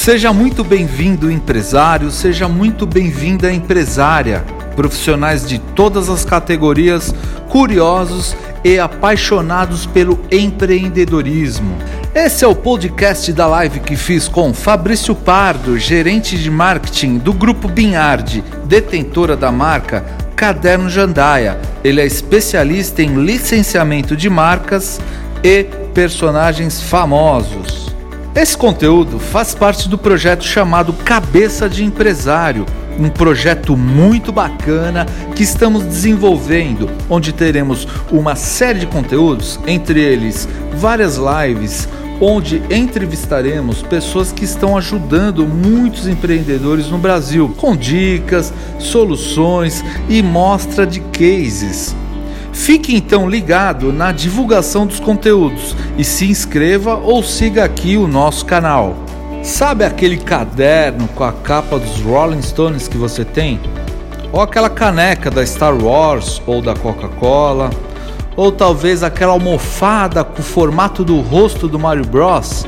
Seja muito bem-vindo, empresário, seja muito bem-vinda, empresária, profissionais de todas as categorias, curiosos e apaixonados pelo empreendedorismo. Esse é o podcast da live que fiz com Fabrício Pardo, gerente de marketing do Grupo Binhard, detentora da marca Caderno Jandaia. Ele é especialista em licenciamento de marcas e personagens famosos. Esse conteúdo faz parte do projeto chamado Cabeça de Empresário, um projeto muito bacana que estamos desenvolvendo, onde teremos uma série de conteúdos, entre eles várias lives, onde entrevistaremos pessoas que estão ajudando muitos empreendedores no Brasil, com dicas, soluções e mostra de cases. Fique então ligado na divulgação dos conteúdos e se inscreva ou siga aqui o nosso canal. Sabe aquele caderno com a capa dos Rolling Stones que você tem? Ou aquela caneca da Star Wars ou da Coca-Cola? Ou talvez aquela almofada com o formato do rosto do Mario Bros?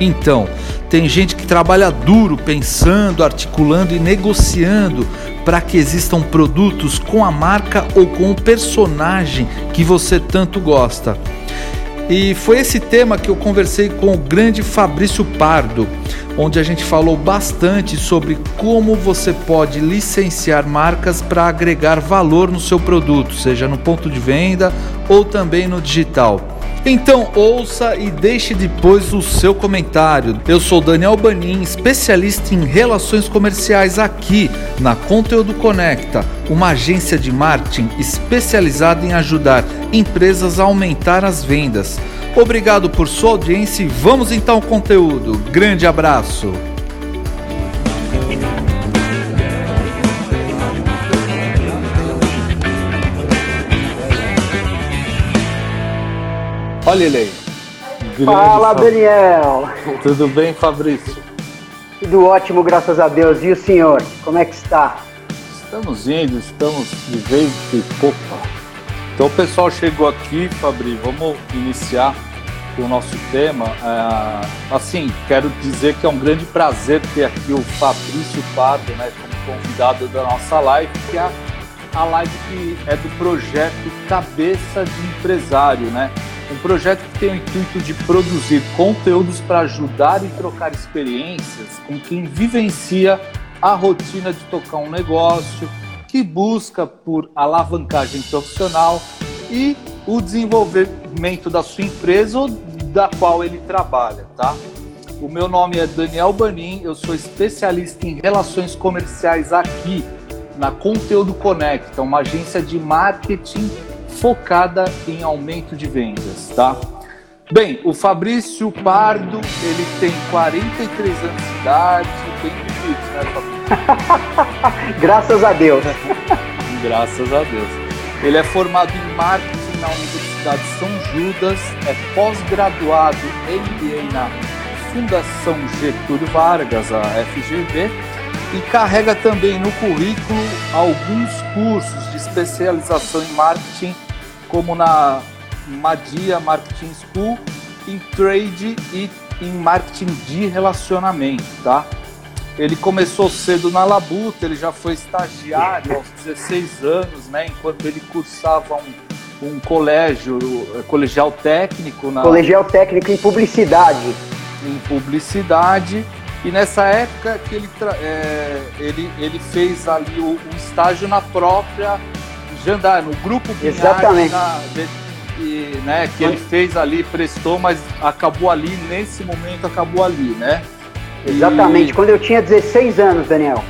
Então, tem gente que trabalha duro pensando, articulando e negociando para que existam produtos com a marca ou com o personagem que você tanto gosta. E foi esse tema que eu conversei com o grande Fabrício Pardo, onde a gente falou bastante sobre como você pode licenciar marcas para agregar valor no seu produto, seja no ponto de venda ou também no digital. Então ouça e deixe depois o seu comentário. Eu sou Daniel Banin, especialista em relações comerciais aqui na Conteúdo Conecta, uma agência de marketing especializada em ajudar empresas a aumentar as vendas. Obrigado por sua audiência e vamos então ao conteúdo. Grande abraço! Olha ele aí. Fala, Daniel. Tudo bem, Fabrício? Tudo ótimo, graças a Deus. E o senhor, como é que está? Estamos indo, estamos de vez de popa. Então o pessoal chegou aqui, Fabrício, vamos iniciar o nosso tema. É, assim, quero dizer que é um grande prazer ter aqui o Fabrício Pardo, né, como convidado da nossa live, que é a live que é do projeto Cabeça de Empresário, né? um projeto que tem o intuito de produzir conteúdos para ajudar e trocar experiências com quem vivencia a rotina de tocar um negócio, que busca por alavancagem profissional e o desenvolvimento da sua empresa ou da qual ele trabalha, tá? O meu nome é Daniel Banin, eu sou especialista em relações comerciais aqui na Conteúdo Conecta, uma agência de marketing focada em aumento de vendas, tá? Bem, o Fabrício Pardo, ele tem 43 anos de idade, bem bonito, né, Fabrício? Graças a Deus. Graças a Deus. Ele é formado em marketing na Universidade São Judas, é pós-graduado MBA na Fundação Getúlio Vargas, a FGV, e carrega também no currículo alguns cursos de especialização em marketing como na Madia Marketing School, em trade e em marketing de relacionamento, tá? Ele começou cedo na Labuta, ele já foi estagiário aos 16 anos, né? Enquanto ele cursava um, um colégio, colegial técnico. Na, colegial técnico em publicidade. Em publicidade. E nessa época que ele, é, ele, ele fez ali o, o estágio na própria Jandar, no grupo Exatamente. Na, de, né, que ele fez ali, prestou, mas acabou ali, nesse momento acabou ali, né? Exatamente, e... quando eu tinha 16 anos, Daniel.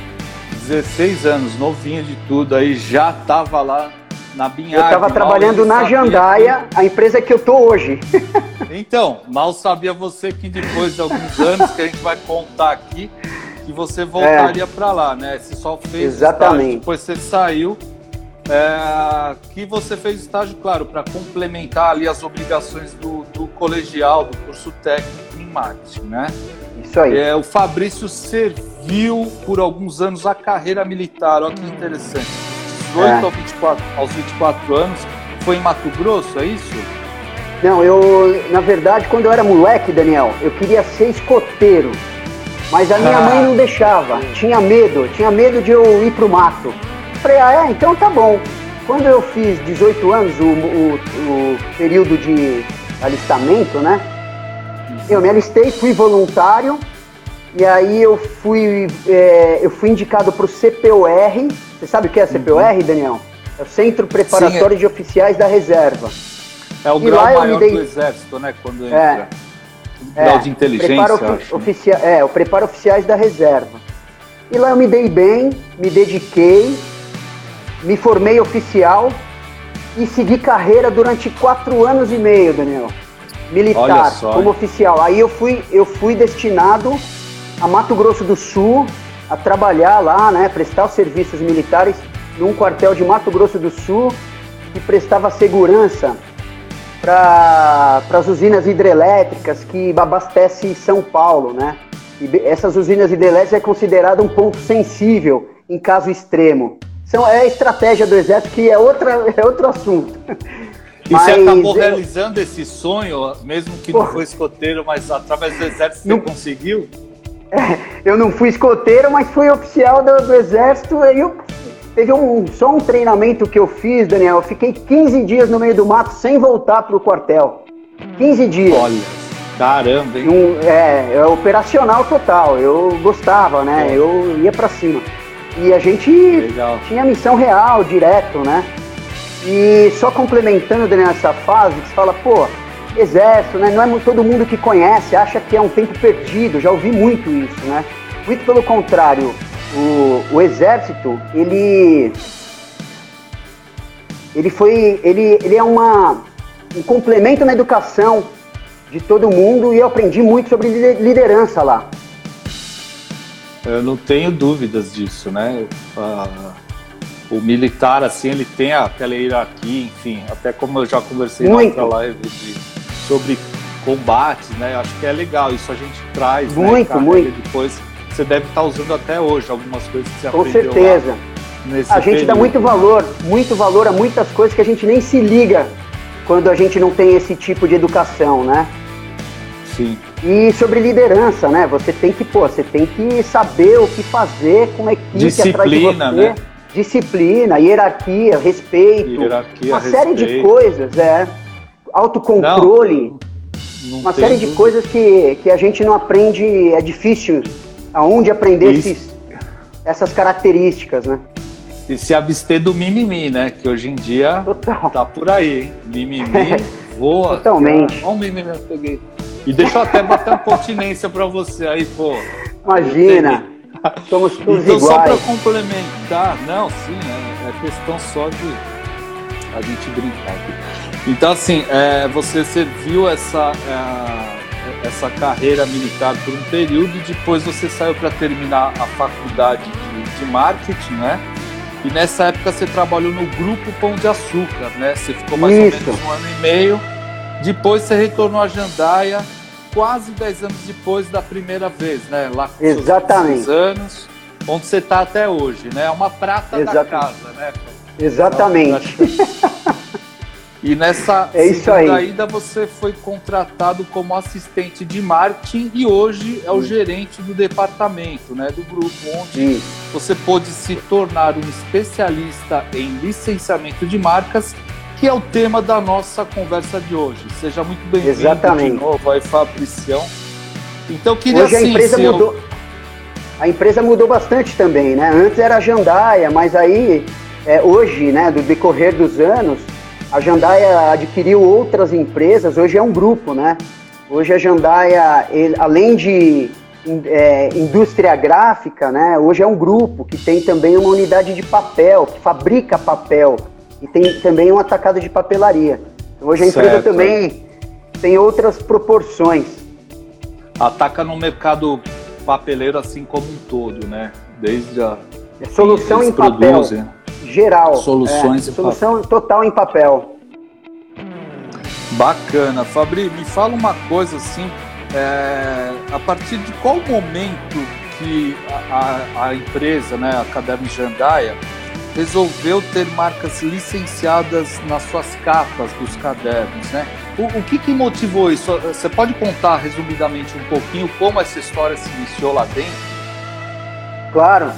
16 anos, novinho de tudo, aí já estava lá na Binhard. Eu estava trabalhando na Jandaia, que... a empresa que eu tô hoje. então, mal sabia você que depois de alguns anos que a gente vai contar aqui, que você voltaria é. para lá, né? Você só fez Exatamente. Estágio, depois você saiu é, que você fez estágio, claro, para complementar ali as obrigações do, do, colegial, do curso técnico em marketing, né? Isso aí. É, o Fabrício serviu por alguns anos a carreira militar, olha que interessante. 18 é. aos, 24, aos 24 anos, foi em Mato Grosso, é isso? Não, eu, na verdade, quando eu era moleque, Daniel, eu queria ser escoteiro. Mas a minha ah. mãe não deixava, tinha medo, tinha medo de eu ir pro mato. Falei, ah, é, então tá bom. Quando eu fiz 18 anos, o, o, o período de alistamento, né? Eu me alistei, fui voluntário, e aí eu fui, é, eu fui indicado para o CPOR. Você sabe o que é CPOR, uhum. Daniel? É o Centro Preparatório Sim, é... de Oficiais da Reserva. É o e grau maior dei... do Exército, né? Quando entra. É, grau é, de inteligência. Preparo oficia... É, o preparo oficiais da reserva. E lá eu me dei bem, me dediquei, me formei oficial e segui carreira durante quatro anos e meio, Daniel. Militar, como oficial. Aí eu fui, eu fui destinado a Mato Grosso do Sul a trabalhar lá, né, prestar os serviços militares num quartel de Mato Grosso do Sul que prestava segurança para as usinas hidrelétricas que abastecem São Paulo, né? E essas usinas hidrelétricas é considerado um ponto sensível em caso extremo. São, é a estratégia do Exército que é, outra, é outro assunto. E mas, você acabou eu... realizando esse sonho, mesmo que não foi escoteiro, mas através do Exército não... você conseguiu? Eu não fui escoteiro, mas fui oficial do, do Exército e eu Teve um, só um treinamento que eu fiz, Daniel. Eu fiquei 15 dias no meio do mato sem voltar para o quartel. 15 dias. Olha, caramba, hein? Um, é, é operacional total. Eu gostava, né? É. Eu ia para cima. E a gente Legal. tinha missão real, direto, né? E só complementando, Daniel, essa fase, que você fala, pô, exército, né? Não é todo mundo que conhece, acha que é um tempo perdido. Já ouvi muito isso, né? Muito pelo contrário o, o exército, ele ele foi ele, ele é uma um complemento na educação de todo mundo e eu aprendi muito sobre liderança lá. Eu não tenho dúvidas disso, né? o militar, assim, ele tem aquela hierarquia, enfim, até como eu já conversei muito. na outra live de, sobre combates, né? Acho que é legal, isso a gente traz, muito, né? muito. depois você deve estar usando até hoje, algumas coisas que você Com aprendeu Com certeza. a gente período. dá muito valor, muito valor a muitas coisas que a gente nem se liga quando a gente não tem esse tipo de educação, né? Sim. E sobre liderança, né? Você tem que, pô, você tem que saber o que fazer com a equipe Disciplina, atrás de você. Né? Disciplina, hierarquia, respeito. Hierarquia, uma respeito. série de coisas, é. Autocontrole. Não, não uma série dúvida. de coisas que, que a gente não aprende, é difícil aonde aprender esses, essas características, né? E se abster do mimimi, né? Que hoje em dia Total. tá por aí? Mimimi voa. Totalmente. Olha o mimimi eu peguei. E deixa eu até bater uma continência pra você aí, pô. Imagina. Somos todos então, iguais. só para complementar, não, sim, é, é, questão só de a gente brincar aqui. Então, assim, é, você serviu essa, é, essa carreira militar por um período e depois você saiu para terminar a faculdade de, de, marketing, né? E nessa época você trabalhou no grupo Pão de Açúcar, né? Você ficou mais Isso. ou menos um ano e meio. Depois você retornou a Jandaia, quase 10 anos depois da primeira vez, né? Lá com Exatamente. seus anos, onde você está até hoje, né? É uma prata Exatamente. da casa, né? Exatamente. E nessa é segunda ida você foi contratado como assistente de marketing e hoje é o gerente do departamento, né, do grupo, onde você pôde se tornar um especialista em licenciamento de marcas, que é o tema da nossa conversa de hoje. Seja muito bem-vindo de novo aí, Fabricião. Então, queria hoje assim, a empresa mudou. Eu... A empresa mudou bastante também, né? Antes era a Jandaia, mas aí, é, hoje, né, do decorrer dos anos, a Jandaia adquiriu outras empresas, hoje é um grupo, né? Hoje a Jandaia, ele, além de é, indústria gráfica, né? Hoje é um grupo que tem também uma unidade de papel, que fabrica papel e tem também um atacado de papelaria. Então, hoje a empresa certo. também tem outras proporções. Ataca no mercado papeleiro assim como um todo, né? Desde a é solução em produzem. Geral. Soluções é, solução papel. total em papel. Bacana. Fabri, me fala uma coisa assim, é, a partir de qual momento que a, a, a empresa, né, a Caderno Jandaia, resolveu ter marcas licenciadas nas suas capas dos cadernos, né? O, o que, que motivou isso? Você pode contar resumidamente um pouquinho como essa história se iniciou lá dentro? Claro.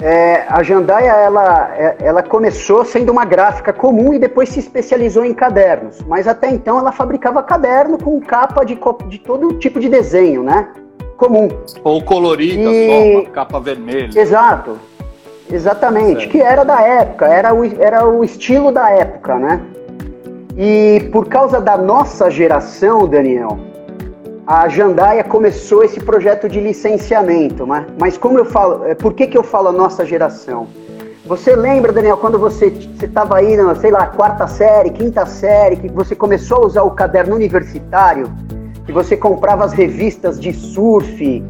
É, a Jandaia ela, é, ela começou sendo uma gráfica comum e depois se especializou em cadernos. Mas até então ela fabricava caderno com capa de, de todo tipo de desenho, né? Comum. Ou colorida, e... só, capa vermelha. Exato. Exatamente. Certo. Que era da época, era o, era o estilo da época, né? E por causa da nossa geração, Daniel, a Jandaia começou esse projeto de licenciamento, né? mas como eu falo, é, por que, que eu falo a nossa geração? Você lembra, Daniel, quando você estava aí, na, sei lá, quarta série, quinta série, que você começou a usar o caderno universitário, que você comprava as revistas de surf?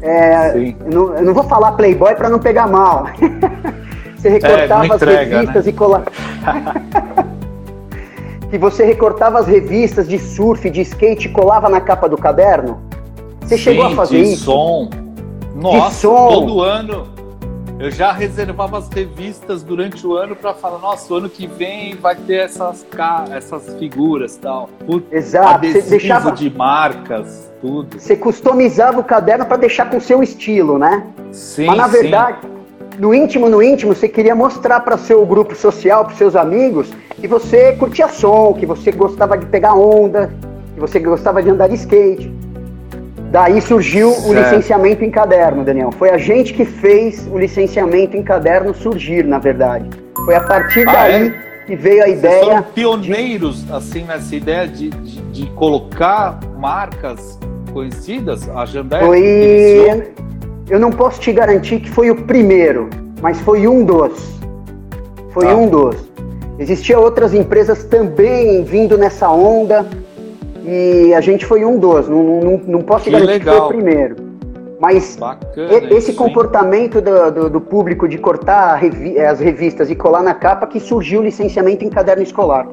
É, eu, não, eu, não, vou falar Playboy para não pegar mal. você recortava é, entrega, as revistas né? e colava. que você recortava as revistas de surf, de skate e colava na capa do caderno? Você Sim, chegou a fazer de isso? som. Nossa, de som. todo ano eu já reservava as revistas durante o ano para falar, nossa, o ano que vem vai ter essas, essas figuras tal. Exato. Você deixava de marcas, tudo. Você customizava o caderno para deixar com o seu estilo, né? Sim. Mas na verdade, sim. No íntimo, no íntimo, você queria mostrar para seu grupo social, para seus amigos, que você curtia som, que você gostava de pegar onda, que você gostava de andar de skate. Daí surgiu certo. o licenciamento em caderno, Daniel. Foi a gente que fez o licenciamento em caderno surgir, na verdade. Foi a partir ah, daí é? que veio a Vocês ideia. Foram pioneiros, de... assim, nessa ideia de, de, de, colocar marcas conhecidas? A Jambé foi. Eu não posso te garantir que foi o primeiro, mas foi um dos. Foi ah. um dos. Existiam outras empresas também vindo nessa onda e a gente foi um dos. Não, não, não posso que garantir legal. que foi o primeiro. Mas Bacana, esse comportamento do, do, do, público de cortar revi as revistas e colar na capa que surgiu o licenciamento em caderno escolar.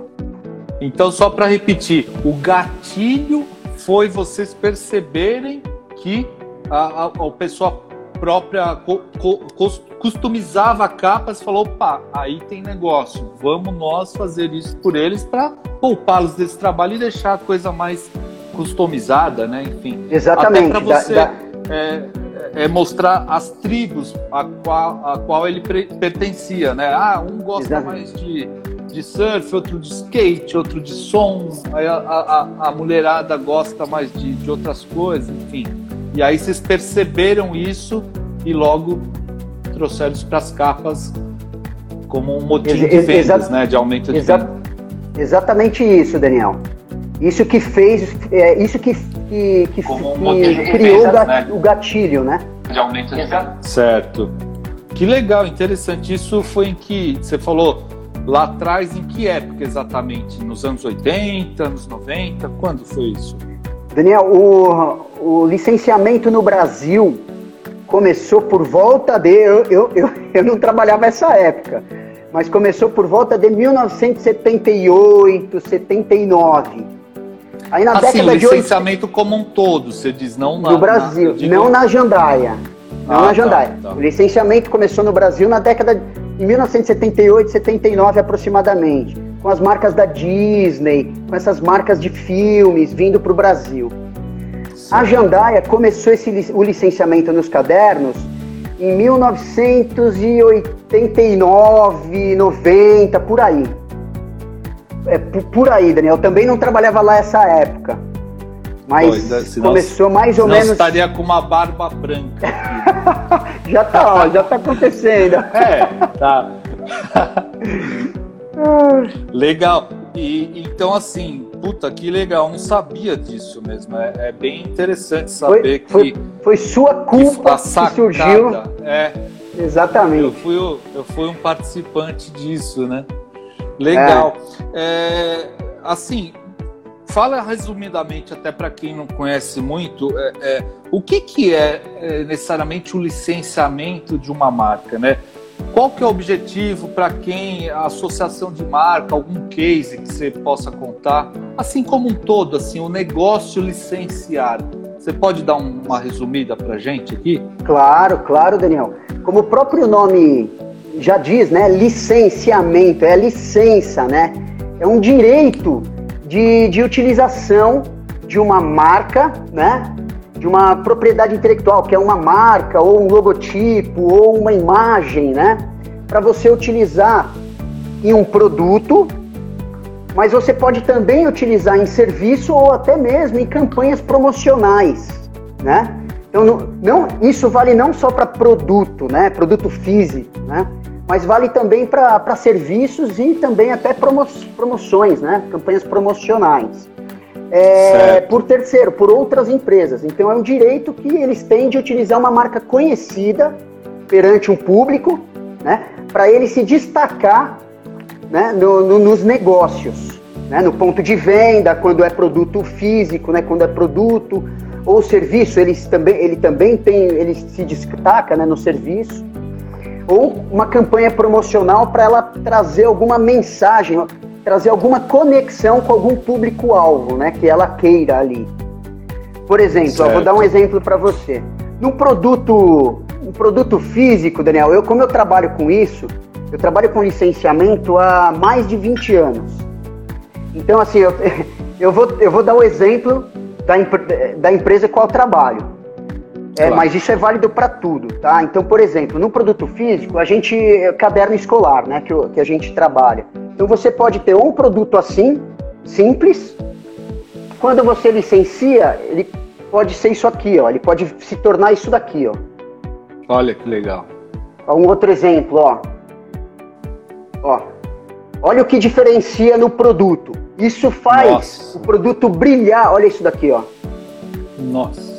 Então, só para repetir, o gatilho foi vocês perceberem que a, a, a pessoa própria co, co, customizava capas e falou: opa, aí tem negócio, vamos nós fazer isso por eles para poupá-los desse trabalho e deixar a coisa mais customizada, né? Enfim. Exatamente. Até para você da, da... É, é, mostrar as tribos a qual, a qual ele pertencia, né? Ah, um gosta Exatamente. mais de, de surf, outro de skate, outro de som, aí a, a, a mulherada gosta mais de, de outras coisas, enfim. E aí vocês perceberam isso e logo trouxeram isso para as capas como um motivo de vendas, né? De aumento de vendas. Exatamente isso, Daniel. Isso que fez, é, isso que, que, que, um que criou vendas, né? o gatilho, né? De aumento de vendas. Certo. Que legal, interessante. Isso foi em que você falou lá atrás, em que época exatamente? Nos anos 80, anos 90? Quando foi isso? Daniel, o, o licenciamento no Brasil começou por volta de. Eu, eu, eu, eu não trabalhava essa época, mas começou por volta de 1978, 79. Aí na assim, década licenciamento de 80, como um todo, você diz, não na. No Brasil, na, não na Jandaia. Não ah, na tá, Jandaia. Tá, tá. O licenciamento começou no Brasil na década de 1978, 79 aproximadamente, com as marcas da Disney, com essas marcas de filmes vindo para o Brasil. A Jandaia começou esse, o licenciamento nos cadernos em 1989, 90, por aí. É, por aí, Daniel. Eu também não trabalhava lá essa época. Mas Doida, começou mais ou menos. estaria com uma barba branca. já tá, ó, já tá acontecendo. É, tá. Legal. E então assim, puta que legal, não sabia disso mesmo. É, é bem interessante saber foi, que. Foi, foi sua culpa que, que surgiu. É. Exatamente. Eu fui, eu fui um participante disso, né? Legal. É. É, assim, fala resumidamente, até para quem não conhece muito, é, é, o que, que é, é, necessariamente o licenciamento de uma marca, né? Qual que é o objetivo para quem a associação de marca, algum case que você possa contar, assim como um todo, assim, o negócio licenciado. Você pode dar uma resumida para gente aqui? Claro, claro, Daniel. Como o próprio nome já diz, né? Licenciamento, é licença, né? É um direito de, de utilização de uma marca, né? De uma propriedade intelectual, que é uma marca, ou um logotipo, ou uma imagem, né? Para você utilizar em um produto, mas você pode também utilizar em serviço ou até mesmo em campanhas promocionais, né? Então, não, não isso vale não só para produto, né? Produto físico, né? Mas vale também para serviços e também até promo, promoções, né? Campanhas promocionais. É, por terceiro, por outras empresas. Então é um direito que eles têm de utilizar uma marca conhecida perante um público, né? Para ele se destacar né, no, no, nos negócios, né, no ponto de venda, quando é produto físico, né, quando é produto ou serviço, ele também, ele também tem, ele se destaca né, no serviço, ou uma campanha promocional para ela trazer alguma mensagem, trazer alguma conexão com algum público-alvo, né, que ela queira ali. Por exemplo, eu vou dar um exemplo para você. No produto, um produto físico, Daniel, eu como eu trabalho com isso, eu trabalho com licenciamento há mais de 20 anos. Então, assim, eu, eu, vou, eu vou dar o exemplo da, da empresa qual eu É, claro. Mas isso é válido para tudo, tá? Então, por exemplo, no produto físico, a gente. É caderno escolar, né? Que, que a gente trabalha. Então, você pode ter um produto assim, simples. Quando você licencia, ele pode ser isso aqui, ó. Ele pode se tornar isso daqui, ó. Olha que legal. Um outro exemplo, ó. Ó, olha o que diferencia no produto. Isso faz Nossa. o produto brilhar. Olha isso daqui, ó. Nossa.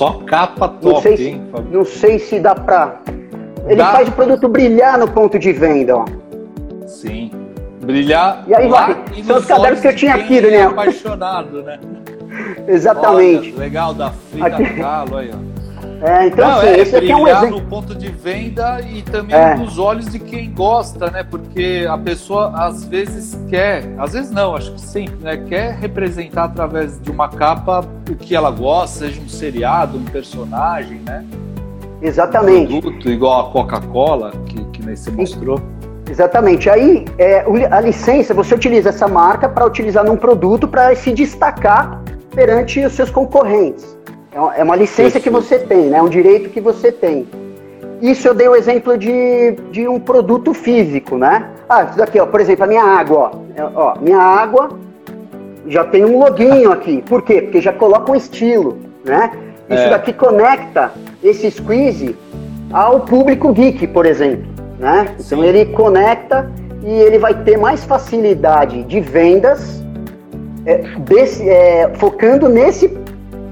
Só capa top, não sei se, hein, Não sei se dá pra. Ele dá. faz o produto brilhar no ponto de venda, ó. Sim. Brilhar. E aí, lá, e são os cadernos que eu tinha aqui, Daniel. É apaixonado, né? Exatamente. Olha, legal, da Frida Kahlo aí, ó. É, então Não, assim, é, esse aqui é um exemplo. no ponto de venda e também é. nos olhos de quem gosta, né? Porque a pessoa às vezes quer, às vezes não, acho que sempre, né? Quer representar através de uma capa o que ela gosta, seja um seriado, um personagem, né? Exatamente. Um produto igual a Coca-Cola, que, que nem você mostrou. Exatamente. Aí, é, a licença, você utiliza essa marca para utilizar num produto para se destacar perante os seus concorrentes. É, é uma licença que você tem, né? É um direito que você tem. Isso eu dei o exemplo de, de um produto físico, né? Ah, isso daqui, ó, por exemplo, a minha água, ó. É, minha água já tem um loginho aqui. Por quê? Porque já coloca um estilo, né? Isso é. daqui conecta esse squeeze ao público geek, por exemplo, né? Então Sim. Então ele conecta e ele vai ter mais facilidade de vendas é, desse, é, focando nesse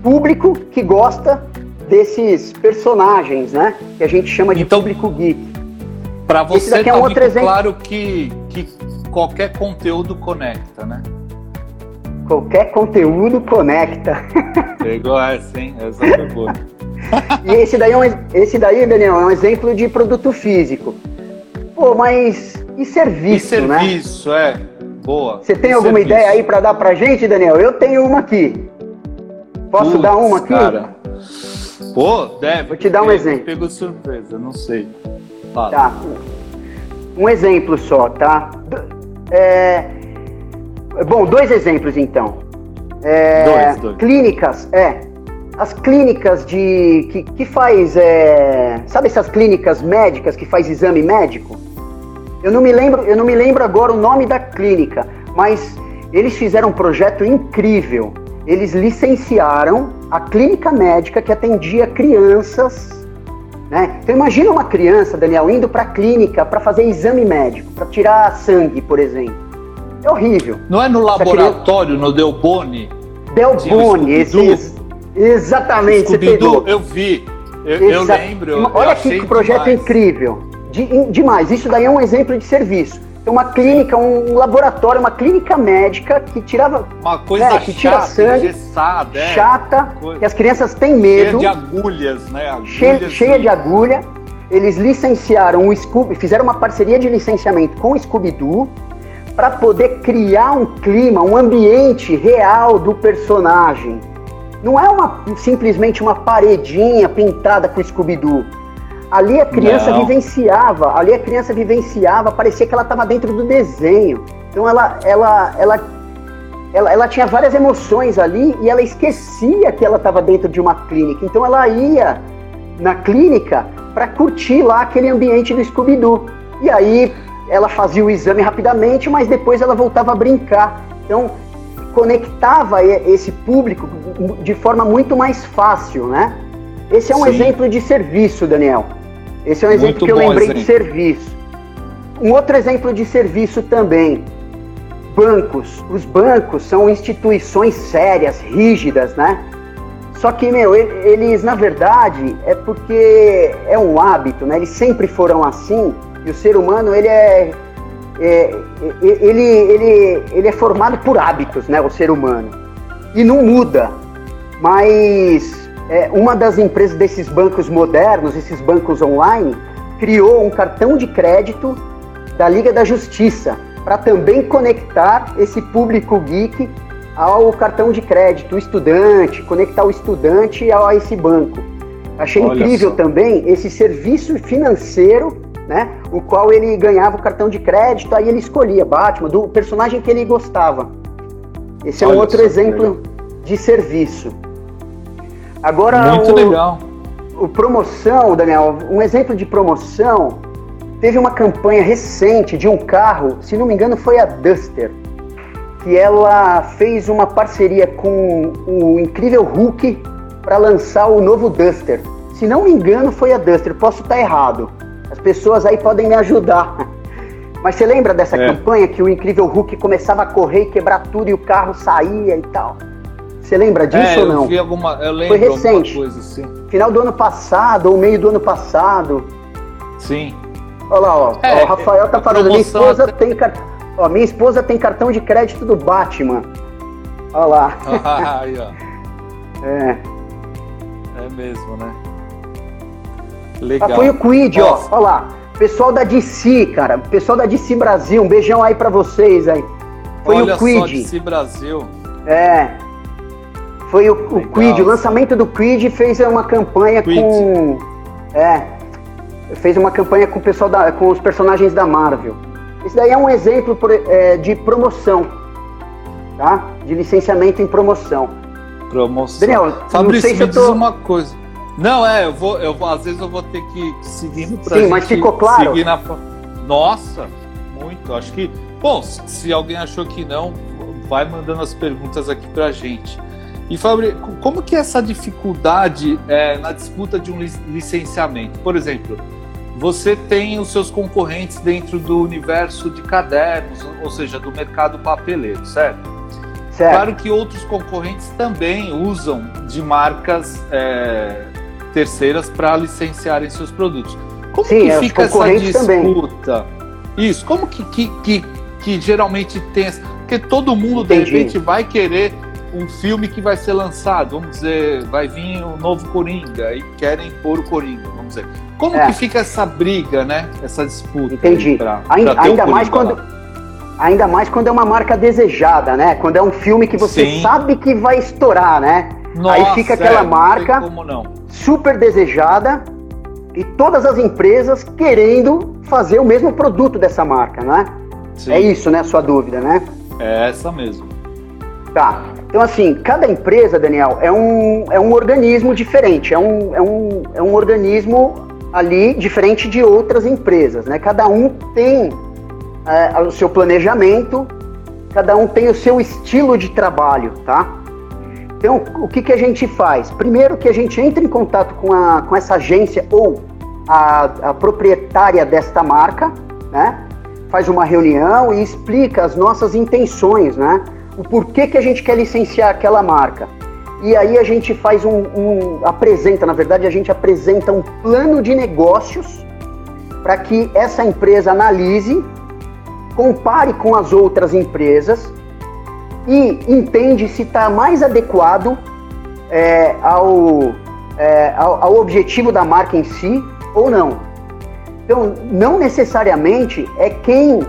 público que gosta desses personagens, né? Que a gente chama de então, público geek. Para você é um tá outro exemplo. claro que, que qualquer conteúdo conecta, né? Qualquer conteúdo conecta. Pegou essa, hein? Essa foi boa. e esse daí, é um, esse daí, Daniel, é um exemplo de produto físico. Pô, mas e serviço, e né? serviço, né? é. Boa. Você tem e alguma serviço. ideia aí para dar pra gente, Daniel? Eu tenho uma aqui. Posso Puts, dar uma aqui? Cara. Pô, deve. Vou te dar um exemplo. Pegou surpresa, não sei. Fala. Tá. Um exemplo só, tá? É... Bom, dois exemplos então. É... Dois, dois. Clínicas, é. As clínicas de. que, que faz. É... Sabe essas clínicas médicas que faz exame médico? Eu não me lembro, eu não me lembro agora o nome da clínica, mas eles fizeram um projeto incrível eles licenciaram a clínica médica que atendia crianças. Né? Então imagina uma criança, Daniel, indo para a clínica para fazer exame médico, para tirar sangue, por exemplo. É horrível. Não é no laboratório, criança... no Delboni? Delboni, esse, exatamente. Você pegou. Eu vi, eu, eu lembro. Olha que projeto demais. incrível. De, demais. Isso daí é um exemplo de serviço uma clínica, um laboratório, uma clínica médica que tirava. Uma coisa né, que tira chata, sangue, engessada, é. chata, coisa... que as crianças têm medo. Cheia de agulhas, né? Agulhas cheia, cheia de agulha. Eles licenciaram o Scooby, fizeram uma parceria de licenciamento com o Scooby-Doo para poder criar um clima, um ambiente real do personagem. Não é uma, simplesmente uma paredinha pintada com o Scooby-Doo Ali a criança Não. vivenciava, ali a criança vivenciava, parecia que ela estava dentro do desenho. Então ela, ela, ela, ela, ela tinha várias emoções ali e ela esquecia que ela estava dentro de uma clínica. Então ela ia na clínica para curtir lá aquele ambiente do Scooby-Doo. E aí ela fazia o exame rapidamente, mas depois ela voltava a brincar. Então conectava esse público de forma muito mais fácil, né? Esse é um Sim. exemplo de serviço, Daniel. Esse é um exemplo Muito que eu lembrei exemplo. de serviço. Um outro exemplo de serviço também. Bancos. Os bancos são instituições sérias, rígidas, né? Só que, meu, eles, na verdade, é porque é um hábito, né? Eles sempre foram assim. E o ser humano, ele é, é ele, ele, ele é formado por hábitos, né? O ser humano. E não muda. Mas é, uma das empresas desses bancos modernos, esses bancos online, criou um cartão de crédito da Liga da Justiça para também conectar esse público geek ao cartão de crédito, o estudante, conectar o estudante a esse banco. Achei Olha incrível só. também esse serviço financeiro, né, o qual ele ganhava o cartão de crédito, aí ele escolhia Batman, do personagem que ele gostava. Esse é Olha um outro exemplo de serviço. Agora, Muito o, legal. O promoção, Daniel, um exemplo de promoção, teve uma campanha recente de um carro, se não me engano foi a Duster, que ela fez uma parceria com o incrível Hulk para lançar o novo Duster. Se não me engano foi a Duster, posso estar errado. As pessoas aí podem me ajudar. Mas você lembra dessa é. campanha que o incrível Hulk começava a correr e quebrar tudo e o carro saía e tal? Você lembra disso é, ou não? Eu vi alguma, eu lembro Foi recente. Coisa, assim. Final do ano passado ou meio do ano passado. Sim. Olha lá, ó. É, ó o Rafael tá falando, minha esposa até... tem car... ó, minha esposa tem cartão de crédito do Batman. Olha lá. Ah, aí, ó. É. É mesmo, né? Legal. Ah, foi o Quid, ó. Olha lá. Pessoal da DC, cara. Pessoal da DC Brasil, um beijão aí para vocês aí. Foi Olha o Quid. Só, DC Brasil. É. Foi o, o Creed, o lançamento do Creed fez uma campanha Creed. com. É. Fez uma campanha com o pessoal da, com os personagens da Marvel. Isso daí é um exemplo é, de promoção, tá? De licenciamento em promoção. Promoção. Daniel, Fabrício, me diz tô... uma coisa. Não, é, eu vou, eu vou, às vezes eu vou ter que seguir pra Sim, mas ficou claro. Seguir na... Nossa, muito. Acho que, bom, se alguém achou que não, vai mandando as perguntas aqui pra gente. E Fabri, como que é essa dificuldade é, na disputa de um licenciamento? Por exemplo, você tem os seus concorrentes dentro do universo de cadernos, ou seja, do mercado papeleiro, certo? certo. Claro que outros concorrentes também usam de marcas é, terceiras para licenciarem seus produtos. Como Sim, que é, fica essa disputa? Também. Isso, como que, que, que, que geralmente tem. Porque todo mundo, Entendi. de repente, vai querer um filme que vai ser lançado, vamos dizer, vai vir o um novo Coringa e querem pôr o Coringa, vamos dizer. Como é. que fica essa briga, né? Essa disputa? Entendi. Pra, ainda, pra ainda mais quando lá. ainda mais quando é uma marca desejada, né? Quando é um filme que você Sim. sabe que vai estourar, né? Nossa, Aí fica aquela é, marca super desejada e todas as empresas querendo fazer o mesmo produto dessa marca, né? Sim. É isso, né? A sua dúvida, né? É essa mesmo. Tá. Então, assim, cada empresa, Daniel, é um, é um organismo diferente, é um, é, um, é um organismo ali diferente de outras empresas, né? Cada um tem é, o seu planejamento, cada um tem o seu estilo de trabalho, tá? Então, o que, que a gente faz? Primeiro que a gente entra em contato com, a, com essa agência ou a, a proprietária desta marca, né? Faz uma reunião e explica as nossas intenções, né? O porquê que a gente quer licenciar aquela marca. E aí a gente faz um, um apresenta, na verdade, a gente apresenta um plano de negócios para que essa empresa analise, compare com as outras empresas e entende se está mais adequado é, ao, é, ao, ao objetivo da marca em si ou não. Então, não necessariamente é quem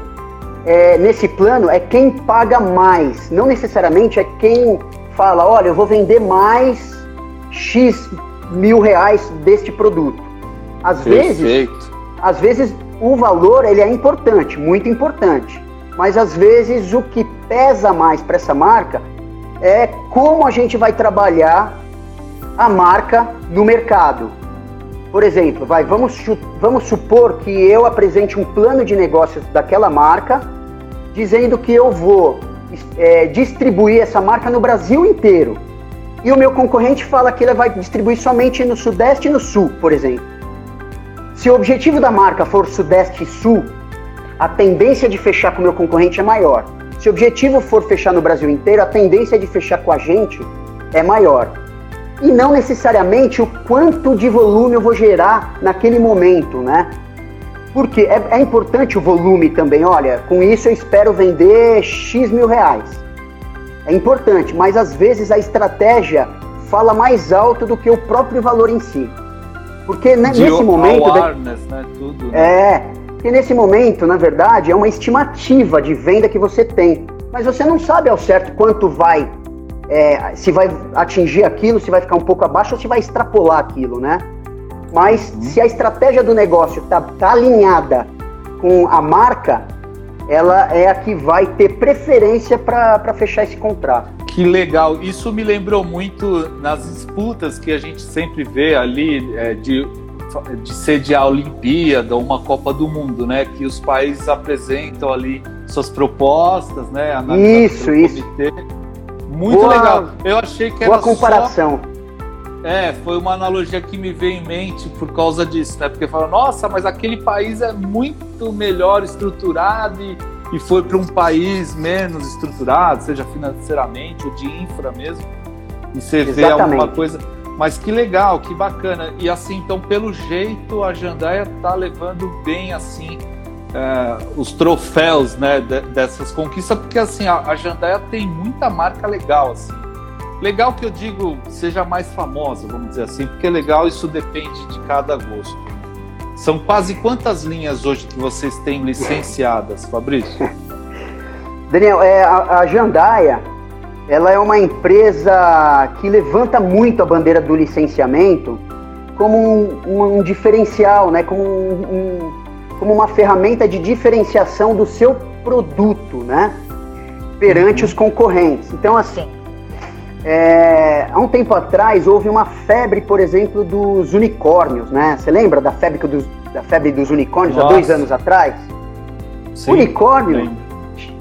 é, nesse plano é quem paga mais, não necessariamente é quem fala, olha, eu vou vender mais X mil reais deste produto. Às Perfeito. vezes, às vezes o valor ele é importante, muito importante. Mas às vezes o que pesa mais para essa marca é como a gente vai trabalhar a marca no mercado. Por exemplo, vai, vamos, vamos supor que eu apresente um plano de negócios daquela marca, dizendo que eu vou é, distribuir essa marca no Brasil inteiro. E o meu concorrente fala que ele vai distribuir somente no Sudeste e no Sul, por exemplo. Se o objetivo da marca for Sudeste e Sul, a tendência de fechar com o meu concorrente é maior. Se o objetivo for fechar no Brasil inteiro, a tendência de fechar com a gente é maior. E não necessariamente o quanto de volume eu vou gerar naquele momento, né? Porque é, é importante o volume também. Olha, com isso eu espero vender X mil reais. É importante, mas às vezes a estratégia fala mais alto do que o próprio valor em si. Porque né, nesse momento. Awareness, né? Tudo, né? É, porque nesse momento, na verdade, é uma estimativa de venda que você tem. Mas você não sabe ao certo quanto vai, é, se vai atingir aquilo, se vai ficar um pouco abaixo ou se vai extrapolar aquilo, né? Mas uhum. se a estratégia do negócio está tá alinhada com a marca, ela é a que vai ter preferência para fechar esse contrato. Que legal! Isso me lembrou muito nas disputas que a gente sempre vê ali é, de de sediar a Olimpíada, uma Copa do Mundo, né? Que os países apresentam ali suas propostas, né? Isso, isso. Comitê. Muito boa, legal. Eu achei que era boa comparação. Só... É, foi uma analogia que me veio em mente por causa disso, né? Porque fala, nossa, mas aquele país é muito melhor estruturado e, e foi para um país menos estruturado, seja financeiramente ou de infra mesmo. E você Exatamente. vê alguma coisa mas que legal, que bacana. E assim, então, pelo jeito, a Jandaia tá levando bem assim é, os troféus, né, dessas conquistas, porque assim, a, a Jandaia tem muita marca legal, assim. Legal que eu digo seja mais famosa, vamos dizer assim, porque legal isso depende de cada gosto. São quase quantas linhas hoje que vocês têm licenciadas, Fabrício? Daniel, é, a, a Jandaia, ela é uma empresa que levanta muito a bandeira do licenciamento como um, um diferencial, né? como, um, como uma ferramenta de diferenciação do seu produto né? perante uhum. os concorrentes. Então, assim, é, há um tempo atrás houve uma febre, por exemplo, dos unicórnios. Né? Você lembra da febre dos, da febre dos unicórnios Nossa. há dois anos atrás? Sim, unicórnio. Sim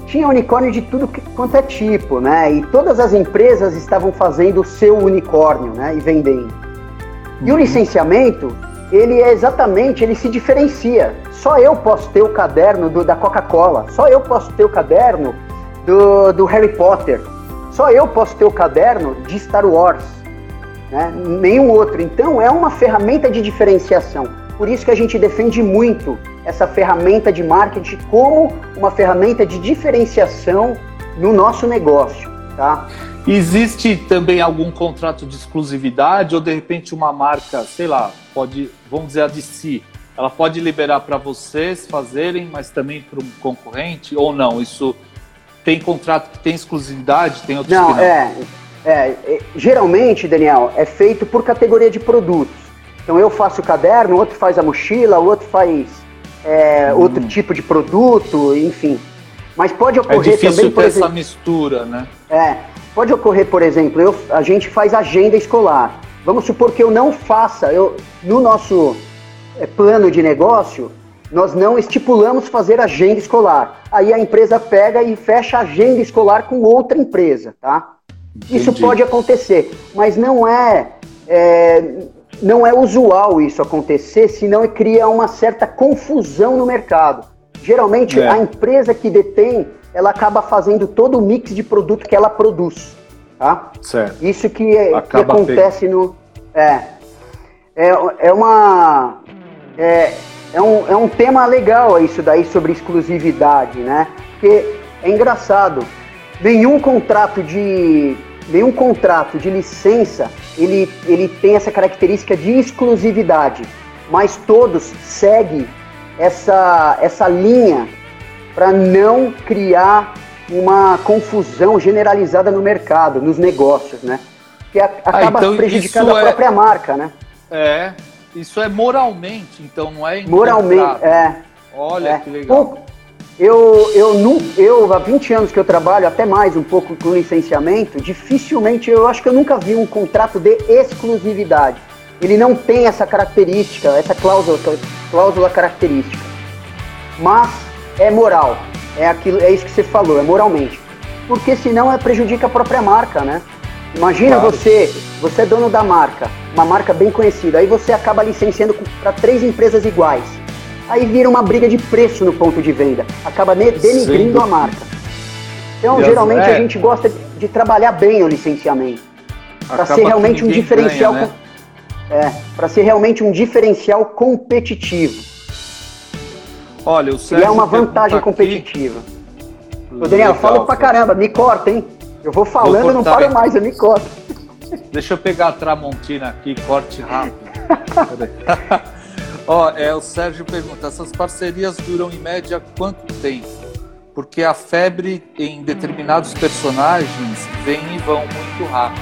tinha unicórnio de tudo quanto é tipo, né? E todas as empresas estavam fazendo o seu unicórnio, né? E vendendo. E o uhum. licenciamento, ele é exatamente, ele se diferencia. Só eu posso ter o caderno do, da Coca-Cola, só eu posso ter o caderno do, do Harry Potter, só eu posso ter o caderno de Star Wars, né? nenhum outro. Então é uma ferramenta de diferenciação. Por isso que a gente defende muito essa ferramenta de marketing como uma ferramenta de diferenciação no nosso negócio, tá? Existe também algum contrato de exclusividade ou de repente uma marca, sei lá, pode, vamos dizer a de si, ela pode liberar para vocês fazerem, mas também para um concorrente ou não? Isso tem contrato que tem exclusividade, tem outros não, não? É, é, é, geralmente, Daniel, é feito por categoria de produtos. Então eu faço o caderno, outro faz a mochila, outro faz é, hum. outro tipo de produto, enfim. Mas pode é ocorrer é também, por exemplo, essa mistura, né? É, pode ocorrer, por exemplo, eu, a gente faz agenda escolar. Vamos supor que eu não faça, eu no nosso é, plano de negócio, nós não estipulamos fazer agenda escolar. Aí a empresa pega e fecha a agenda escolar com outra empresa, tá? Entendi. Isso pode acontecer, mas não é, é não é usual isso acontecer, senão cria uma certa confusão no mercado. Geralmente, é. a empresa que detém, ela acaba fazendo todo o mix de produto que ela produz. Tá? Certo. Isso que, é, que acontece no. É, é, é uma. É, é, um, é um tema legal isso daí sobre exclusividade, né? Porque é engraçado. Nenhum contrato de nenhum contrato de licença ele, ele tem essa característica de exclusividade, mas todos seguem essa, essa linha para não criar uma confusão generalizada no mercado, nos negócios, né? Que ah, acaba ah, então prejudicando a é própria marca, né? É. isso é moralmente, então não é Moralmente, é. Olha é. que legal. Eu, eu, eu, há 20 anos que eu trabalho, até mais um pouco com licenciamento, dificilmente, eu acho que eu nunca vi um contrato de exclusividade. Ele não tem essa característica, essa cláusula, cláusula característica. Mas é moral, é, aquilo, é isso que você falou, é moralmente. Porque senão é, prejudica a própria marca, né? Imagina claro. você, você é dono da marca, uma marca bem conhecida, aí você acaba licenciando para três empresas iguais aí vira uma briga de preço no ponto de venda, acaba denigrindo Sim. a marca. Então, Deus geralmente é. a gente gosta de, trabalhar bem o licenciamento, para ser realmente um diferencial, ganha, né? é, para ser realmente um diferencial competitivo. Olha, o Sérgio e é uma vantagem competitiva. Ô, Daniel, fala pra caramba, me corta, hein? Eu vou falando, e não paro mais, eu me corto. Deixa eu pegar a Tramontina aqui, corte rápido. Ó, é, o Sérgio pergunta: essas parcerias duram em média quanto tempo? Porque a febre em determinados personagens vem e vão muito rápido.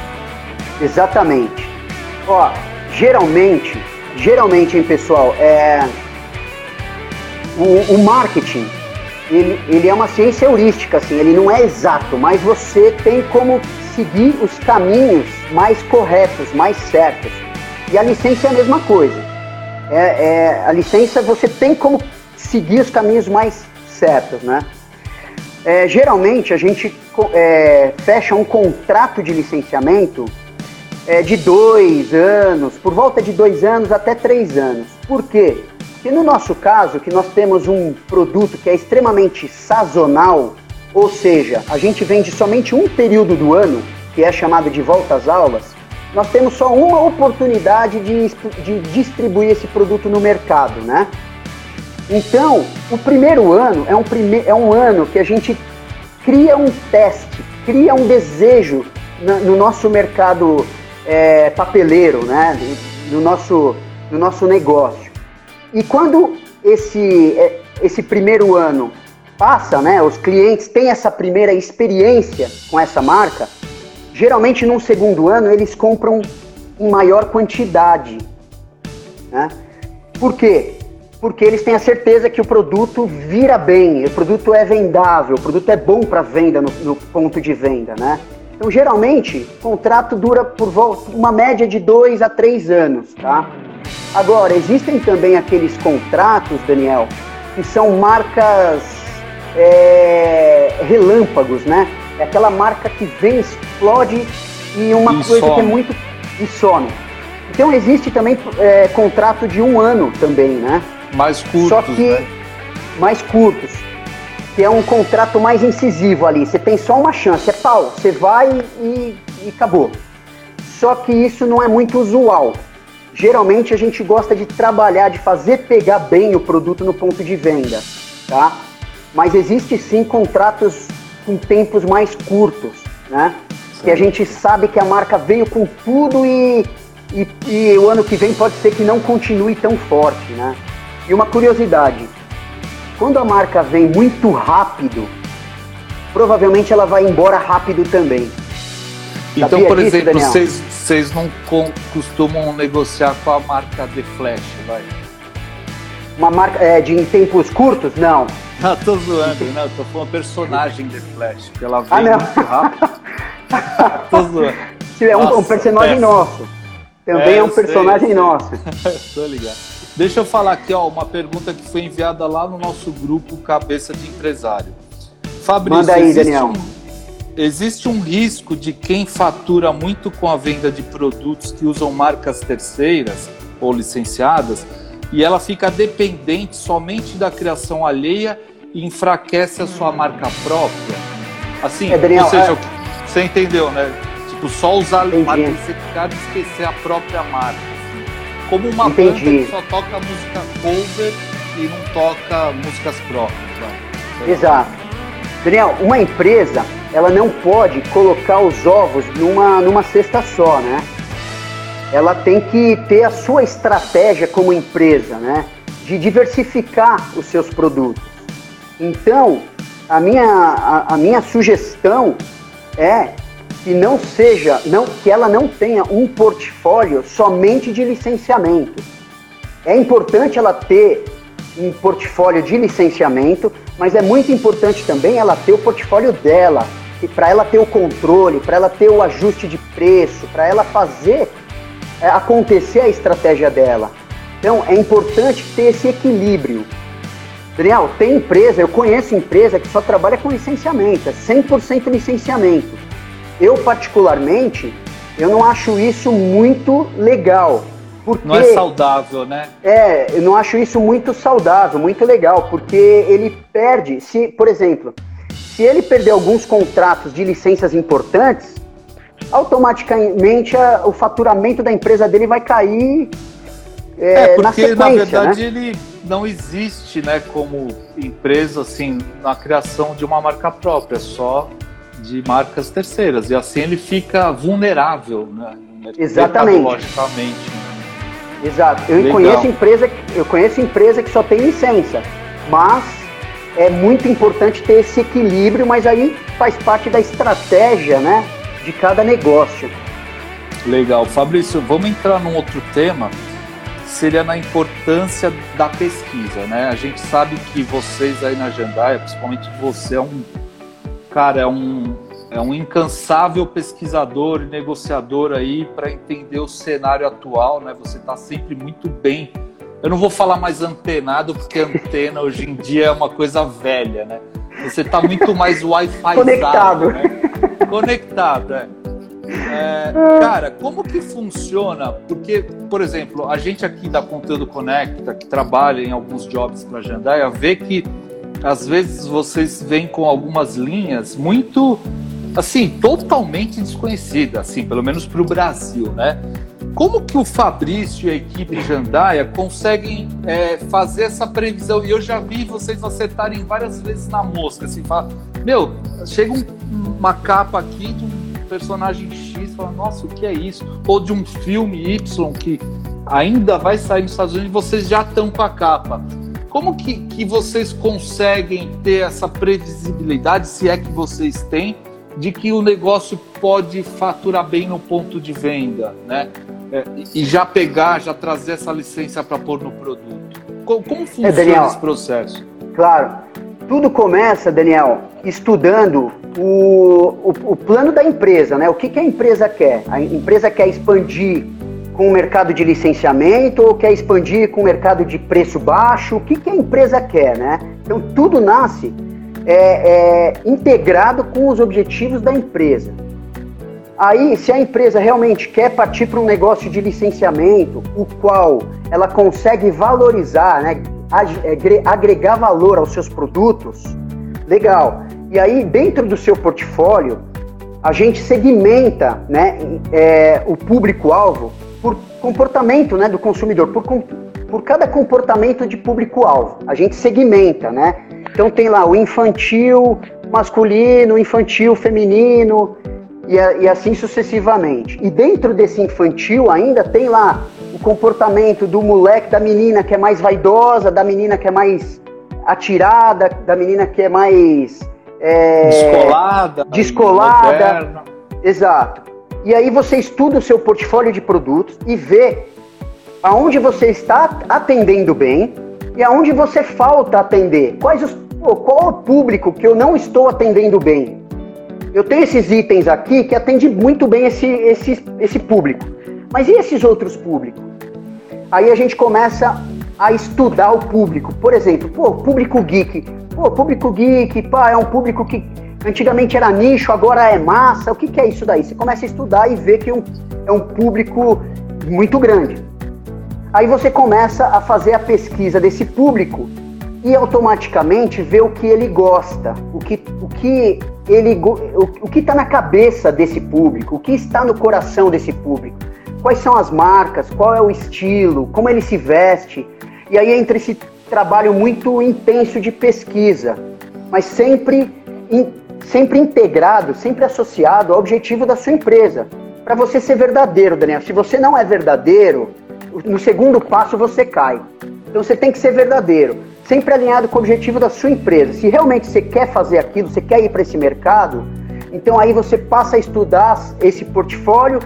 Exatamente. Ó, geralmente, geralmente, hein, pessoal, é o, o marketing ele, ele, é uma ciência heurística, assim, ele não é exato, mas você tem como seguir os caminhos mais corretos, mais certos. E a licença é a mesma coisa é, é, a licença você tem como seguir os caminhos mais certos, né? É, geralmente a gente é, fecha um contrato de licenciamento é, de dois anos, por volta de dois anos até três anos. Por quê? Porque no nosso caso, que nós temos um produto que é extremamente sazonal, ou seja, a gente vende somente um período do ano, que é chamado de volta às aulas, nós temos só uma oportunidade de, de distribuir esse produto no mercado, né? Então, o primeiro ano é um, prime é um ano que a gente cria um teste, cria um desejo no, no nosso mercado é, papeleiro, né? No nosso, no nosso negócio. E quando esse, é, esse primeiro ano passa, né? Os clientes têm essa primeira experiência com essa marca, Geralmente, num segundo ano, eles compram em maior quantidade. Né? Por quê? Porque eles têm a certeza que o produto vira bem, o produto é vendável, o produto é bom para venda no, no, ponto de venda, né? Então, geralmente, o contrato dura por volta, uma média de dois a três anos, tá? Agora, existem também aqueles contratos, Daniel, que são marcas é, relâmpagos, né? É aquela marca que vem, explode e uma e coisa some. que é muito. e some. Então existe também é, contrato de um ano também, né? Mais curtos. Só que né? mais curtos. Que é um contrato mais incisivo ali. Você tem só uma chance, é pau. Você vai e, e acabou. Só que isso não é muito usual. Geralmente a gente gosta de trabalhar, de fazer pegar bem o produto no ponto de venda, tá? Mas existe sim contratos com tempos mais curtos, né? Sim. Que a gente sabe que a marca veio com tudo e, e, e, o ano que vem pode ser que não continue tão forte, né? E uma curiosidade, quando a marca vem muito rápido, provavelmente ela vai embora rápido também. Então, Sabia por exemplo, vocês não costumam negociar com a marca The Flash, vai? Uma marca é, de em tempos curtos? Não. Não, tô zoando, não, tô falando personagem de Flash, que ela vem ah, muito rápido. tô zoando. É um, Nossa, um personagem nosso. Também é, é um personagem sei, nosso. tô ligado. Deixa eu falar aqui, ó, uma pergunta que foi enviada lá no nosso grupo Cabeça de Empresário. Fabrício, Manda aí, Daniel. Um, existe um risco de quem fatura muito com a venda de produtos que usam marcas terceiras ou licenciadas e ela fica dependente somente da criação alheia e enfraquece a sua marca própria. Assim, é, Daniel, ou seja, é... você entendeu, né? Tipo, só usar Entendi. marca e esquecer a própria marca. Como uma Entendi. banda que só toca música cover e não toca músicas próprias. Né? Exato. Daniel, uma empresa, ela não pode colocar os ovos numa, numa cesta só, né? ela tem que ter a sua estratégia como empresa, né? De diversificar os seus produtos. Então, a minha, a, a minha sugestão é que não seja, não, que ela não tenha um portfólio somente de licenciamento. É importante ela ter um portfólio de licenciamento, mas é muito importante também ela ter o portfólio dela, para ela ter o controle, para ela ter o ajuste de preço, para ela fazer é, acontecer a estratégia dela. Então é importante ter esse equilíbrio. Daniel, tem empresa, eu conheço empresa que só trabalha com licenciamento, é 100% licenciamento. Eu, particularmente, eu não acho isso muito legal. Porque, não é saudável, né? É, eu não acho isso muito saudável, muito legal, porque ele perde, se, por exemplo, se ele perder alguns contratos de licenças importantes, automaticamente a, o faturamento da empresa dele vai cair é, é porque na, na verdade né? ele não existe, né, como empresa assim na criação de uma marca própria, só de marcas terceiras e assim ele fica vulnerável, né? Exatamente. Logicamente. Né? Exato. Eu Legal. conheço empresa, eu conheço empresa que só tem licença, mas é muito importante ter esse equilíbrio, mas aí faz parte da estratégia, né, de cada negócio. Legal, Fabrício. Vamos entrar num outro tema seria na importância da pesquisa, né? A gente sabe que vocês aí na Jandaia, principalmente você, é um cara, é um, é um incansável pesquisador e negociador aí para entender o cenário atual, né? Você está sempre muito bem. Eu não vou falar mais antenado, porque antena hoje em dia é uma coisa velha, né? Você está muito mais Wi-Fi conectado, né? Conectado, é. É, cara, como que funciona? Porque, por exemplo, a gente aqui da Conteúdo Conecta, que trabalha em alguns jobs para a Jandaia, vê que às vezes vocês vêm com algumas linhas muito, assim, totalmente desconhecidas, assim, pelo menos para o Brasil, né? Como que o Fabrício e a equipe Jandaia conseguem é, fazer essa previsão? E eu já vi vocês acertarem várias vezes na mosca, assim, fala, meu, chega um, uma capa aqui de um personagem X fala, nossa, o que é isso? Ou de um filme Y que ainda vai sair nos Estados Unidos e vocês já estão com a capa. Como que, que vocês conseguem ter essa previsibilidade, se é que vocês têm, de que o negócio pode faturar bem no ponto de venda, né? É, e já pegar, já trazer essa licença para pôr no produto. Como, como é, funciona é, Daniel, esse processo? Claro. Tudo começa, Daniel, estudando o, o, o, plano da empresa, né? O que, que a empresa quer? A empresa quer expandir com o mercado de licenciamento ou quer expandir com o mercado de preço baixo? O que, que a empresa quer, né? Então tudo nasce é, é, integrado com os objetivos da empresa. Aí, se a empresa realmente quer partir para um negócio de licenciamento, o qual ela consegue valorizar, né, agregar valor aos seus produtos, legal. E aí, dentro do seu portfólio, a gente segmenta né, é, o público-alvo por comportamento né, do consumidor, por, por cada comportamento de público-alvo. A gente segmenta, né? Então tem lá o infantil masculino, infantil feminino e, e assim sucessivamente. E dentro desse infantil ainda tem lá o comportamento do moleque, da menina que é mais vaidosa, da menina que é mais atirada, da menina que é mais é, descolada, descolada, exato. E aí você estuda o seu portfólio de produtos e vê aonde você está atendendo bem e aonde você falta atender. Quais os, qual o público que eu não estou atendendo bem? Eu tenho esses itens aqui que atende muito bem esse, esse, esse público. Mas e esses outros públicos? Aí a gente começa a estudar o público. Por exemplo, pô, público geek. Pô, público geek, pá, é um público que antigamente era nicho, agora é massa. O que, que é isso daí? Você começa a estudar e vê que é um, é um público muito grande. Aí você começa a fazer a pesquisa desse público e automaticamente vê o que ele gosta, o que, o que ele o, que está na cabeça desse público, o que está no coração desse público, quais são as marcas, qual é o estilo, como ele se veste, e aí entra esse trabalho muito intenso de pesquisa, mas sempre, sempre integrado, sempre associado ao objetivo da sua empresa. Para você ser verdadeiro, Daniel. Se você não é verdadeiro, no segundo passo você cai. Então você tem que ser verdadeiro, sempre alinhado com o objetivo da sua empresa. Se realmente você quer fazer aquilo, você quer ir para esse mercado, então aí você passa a estudar esse portfólio,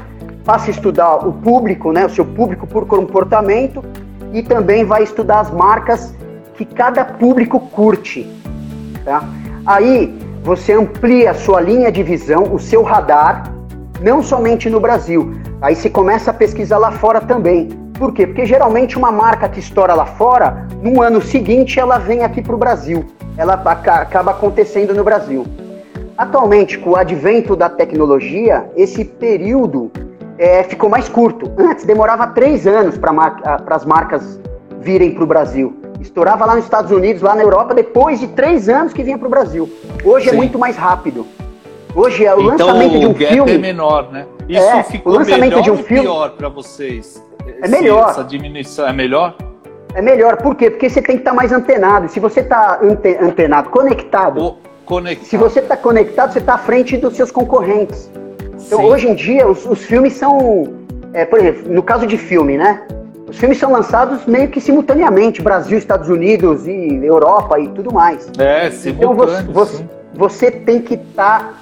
passa a estudar o público, né, o seu público por comportamento e também vai estudar as marcas que cada público curte. Tá? Aí você amplia a sua linha de visão, o seu radar, não somente no Brasil. Aí você começa a pesquisar lá fora também. Por quê? Porque geralmente uma marca que estoura lá fora, no ano seguinte ela vem aqui para o Brasil. Ela acaba acontecendo no Brasil. Atualmente, com o advento da tecnologia, esse período é, ficou mais curto. Antes demorava três anos para mar as marcas virem para o Brasil. Estourava lá nos Estados Unidos, lá na Europa, depois de três anos que vinha para o Brasil. Hoje é Sim. é muito mais rápido. Hoje é o então, lançamento de um filme. é menor, né? Isso é, ficou o lançamento melhor de um filme pior para vocês? É melhor. Essa diminuição é melhor? É melhor, por quê? Porque você tem que estar tá mais antenado. Se você está ante antenado, conectado, o, conectado. se você está conectado, você está à frente dos seus concorrentes. Então, Sim. hoje em dia, os, os filmes são. É, por exemplo, no caso de filme, né? Os filmes são lançados meio que simultaneamente, Brasil, Estados Unidos e Europa e tudo mais. É. Então você, você, você tem que estar tá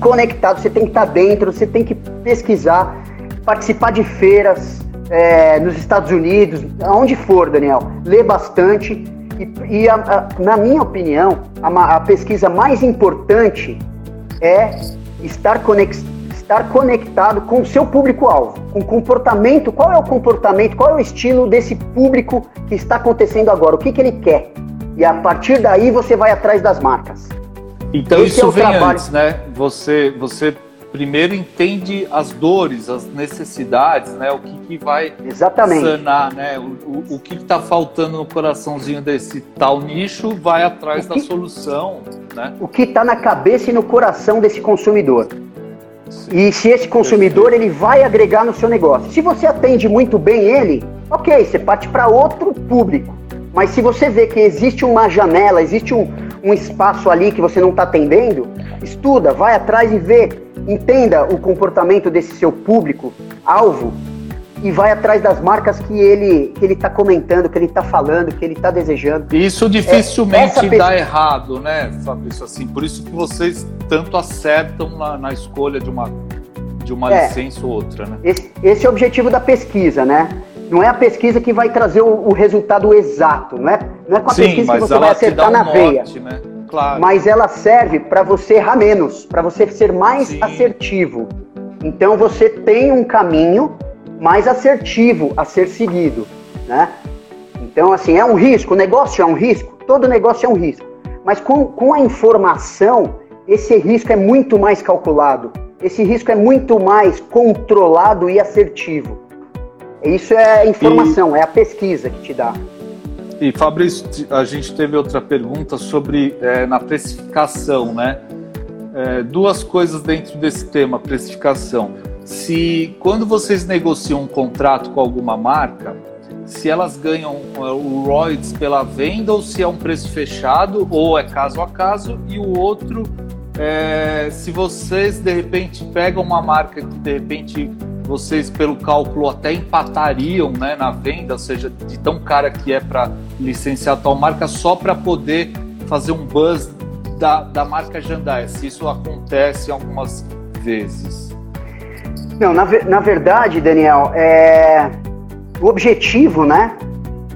conectado, você tem que estar tá dentro, você tem que pesquisar, participar de feiras é, nos Estados Unidos, aonde for, Daniel. Lê bastante. E, e a, a, na minha opinião, a, a pesquisa mais importante é estar conectado estar conectado com o seu público-alvo, com o comportamento, qual é o comportamento, qual é o estilo desse público que está acontecendo agora, o que, que ele quer. E a partir daí você vai atrás das marcas. Então Esse isso é vem trabalho. antes, né? Você, você primeiro entende as dores, as necessidades, né? O que, que vai Exatamente. sanar, né? O, o, o que está faltando no coraçãozinho desse tal nicho vai atrás que, da solução, né? O que está na cabeça e no coração desse consumidor. E se esse consumidor ele vai agregar no seu negócio. Se você atende muito bem ele, ok, você parte para outro público. Mas se você vê que existe uma janela, existe um, um espaço ali que você não está atendendo, estuda, vai atrás e vê, entenda o comportamento desse seu público alvo e vai atrás das marcas que ele que ele está comentando, que ele está falando, que ele está desejando. Isso dificilmente é, dá errado, né, Fabrício? Assim, por isso que vocês tanto acertam na, na escolha de uma de uma é, licença ou outra, né? Esse, esse, é o objetivo da pesquisa, né? Não é a pesquisa que vai trazer o, o resultado exato, não é, não é com a Sim, pesquisa que você vai acertar um na norte, veia. Né? Claro. Mas ela serve para você errar menos, para você ser mais Sim. assertivo. Então você tem um caminho mais assertivo a ser seguido, né? Então, assim, é um risco, o negócio é um risco, todo negócio é um risco. Mas com, com a informação, esse risco é muito mais calculado, esse risco é muito mais controlado e assertivo. Isso é informação, e, é a pesquisa que te dá. E Fabrício, a gente teve outra pergunta sobre é, na precificação, né? É, duas coisas dentro desse tema, precificação se quando vocês negociam um contrato com alguma marca, se elas ganham é, o royalties pela venda ou se é um preço fechado ou é caso a caso e o outro é, se vocês de repente pegam uma marca que de repente vocês pelo cálculo até empatariam né, na venda, ou seja, de tão cara que é para licenciar tal marca só para poder fazer um buzz da, da marca Jandai, se isso acontece algumas vezes. Não, na, na verdade, Daniel, é, o objetivo, né,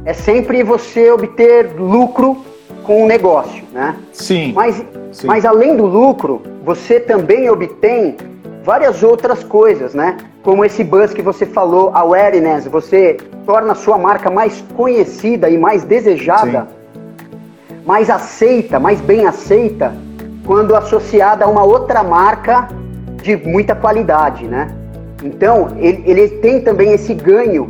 é sempre você obter lucro com o negócio, né? Sim. Mas, sim. mas além do lucro, você também obtém várias outras coisas, né? Como esse buzz que você falou, awareness, você torna a sua marca mais conhecida e mais desejada, sim. mais aceita, mais bem aceita, quando associada a uma outra marca de muita qualidade, né? Então, ele, ele tem também esse ganho,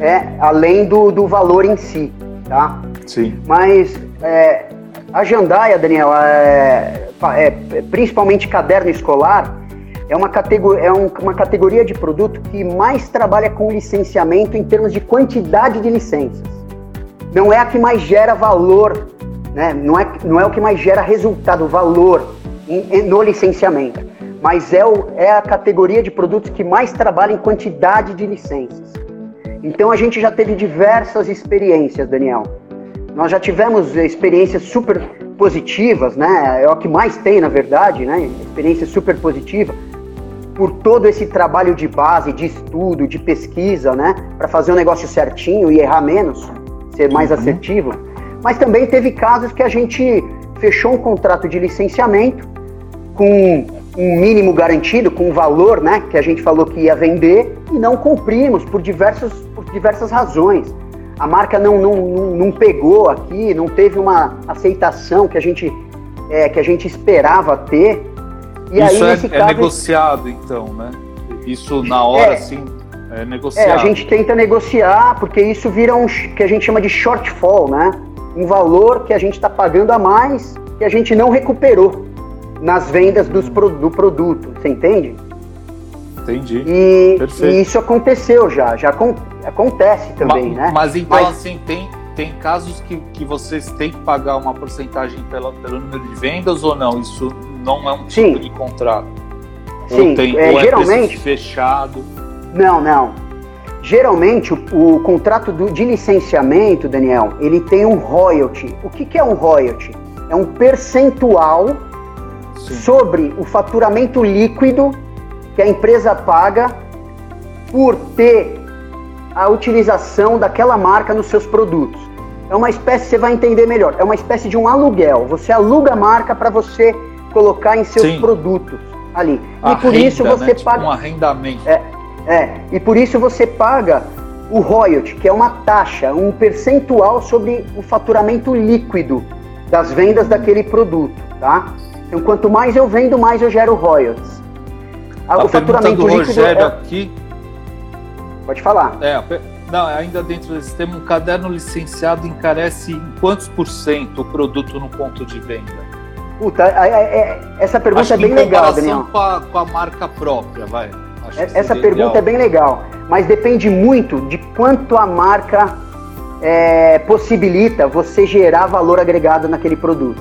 é, além do, do valor em si, tá? Sim. Mas é, a Jandaia, Daniel, é, é, principalmente caderno escolar, é, uma, categor, é um, uma categoria de produto que mais trabalha com licenciamento em termos de quantidade de licenças. Não é a que mais gera valor, né? não, é, não é o que mais gera resultado, valor em, no licenciamento mas é, o, é a categoria de produtos que mais trabalha em quantidade de licenças. Então a gente já teve diversas experiências, Daniel. Nós já tivemos experiências super positivas, né? É o que mais tem, na verdade, né? Experiência super positiva. por todo esse trabalho de base, de estudo, de pesquisa, né? Para fazer o negócio certinho e errar menos, ser mais uhum. assertivo. Mas também teve casos que a gente fechou um contrato de licenciamento com um mínimo garantido, com um valor, né? Que a gente falou que ia vender e não cumprimos por, diversos, por diversas razões. A marca não, não, não, não pegou aqui, não teve uma aceitação que a gente, é, que a gente esperava ter e Isso aí, é, é caso, é, negociado, então, né? Isso na hora, é, sim, é negociado. É, a gente tenta negociar, porque isso vira um que a gente chama de shortfall, né? Um valor que a gente está pagando a mais que a gente não recuperou nas vendas dos, do produto, você entende? Entendi. E, e, isso aconteceu já, já acontece também, mas, né? Mas então, mas, assim, tem, tem casos que, que vocês têm que pagar uma porcentagem pela, pelo número de vendas ou não? Isso não é um tipo Sim. de contrato? Sim, ou tem, é, ou é geralmente fechado? Não, não. Geralmente o, o contrato do, de licenciamento, Daniel, ele tem um royalty. O que, que é um royalty? É um percentual Sim. sobre o faturamento líquido que a empresa paga por ter a utilização daquela marca nos seus produtos. É uma espécie, você vai entender melhor, é uma espécie de um aluguel. Você aluga a marca para você colocar em seus Sim. produtos ali. A e por renda, isso você né? Paga. Tipo um arrendamento. É, é, e por isso você paga o royalty, que é uma taxa, um percentual sobre o faturamento líquido das vendas daquele produto, tá? Então, quanto mais eu vendo, mais eu gero royalties. A o faturamento do Rogério é... aqui Pode falar. É, não, ainda dentro desse tema, um caderno licenciado encarece em quantos por cento o produto no ponto de venda? Puta, é, é, essa pergunta Acho é bem legal, Daniel. Com a, com a marca própria, vai. É, essa pergunta ideal. é bem legal, mas depende muito de quanto a marca é, possibilita você gerar valor agregado naquele produto.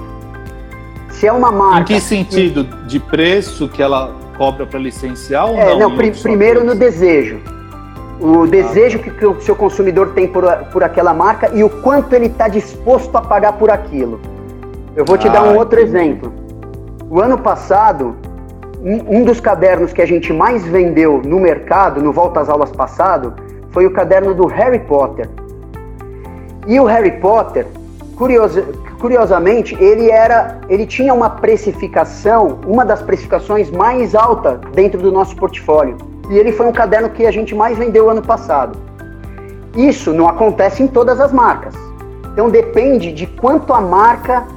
Se é uma marca. Em que sentido? Que... De preço que ela cobra para licenciar ou é, não? Não, pr primeiro no desejo o desejo que o seu consumidor tem por, por aquela marca e o quanto ele está disposto a pagar por aquilo. Eu vou te ah, dar um outro entendi. exemplo. O ano passado, um, um, dos cadernos que a gente mais vendeu no mercado, no Volta às Aulas passado, foi o caderno do Harry Potter. E o Harry Potter, curiosamente, ele era, ele tinha uma precificação, uma das precificações mais altas dentro do nosso portfólio e ele foi um caderno que a gente mais vendeu ano passado. Isso não acontece em todas as marcas. Então depende de quanto a marca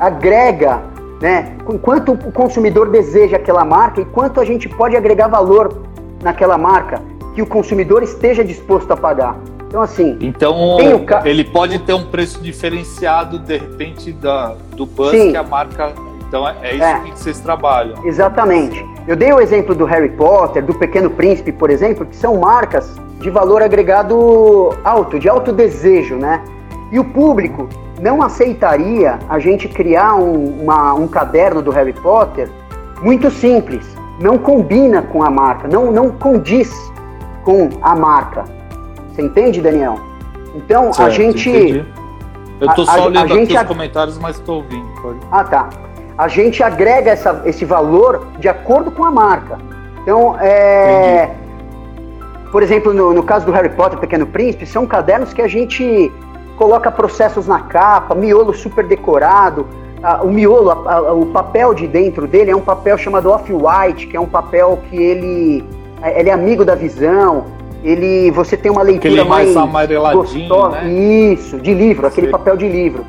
agrega, né? Quanto o consumidor deseja aquela marca e quanto a gente pode agregar valor naquela marca que o consumidor esteja disposto a pagar. Então assim. Então ele pode ter um preço diferenciado de repente da, do buzz Sim. que a marca então é, é isso é. que vocês trabalham. Exatamente. Eu dei o exemplo do Harry Potter, do Pequeno Príncipe, por exemplo, que são marcas de valor agregado alto, de alto desejo, né? E o público não aceitaria a gente criar um, uma, um caderno do Harry Potter muito simples. Não combina com a marca, não, não condiz com a marca. Você entende, Daniel? Então certo, a gente. Entendi. Eu estou só a, olhando a aqui os comentários, mas estou ouvindo. Pode. Ah, tá a gente agrega essa, esse valor de acordo com a marca. Então, é, por exemplo, no, no, caso do Harry Potter Pequeno Príncipe, são cadernos que a gente coloca processos na capa, miolo super decorado. A, o miolo, a, a, o papel de dentro dele é um papel chamado off-white, que é um papel que ele, ele é amigo da visão. Ele, você tem uma leitura aquele mais, amareladinho, gostosa. Né? Isso, de livro, aquele papel de livro.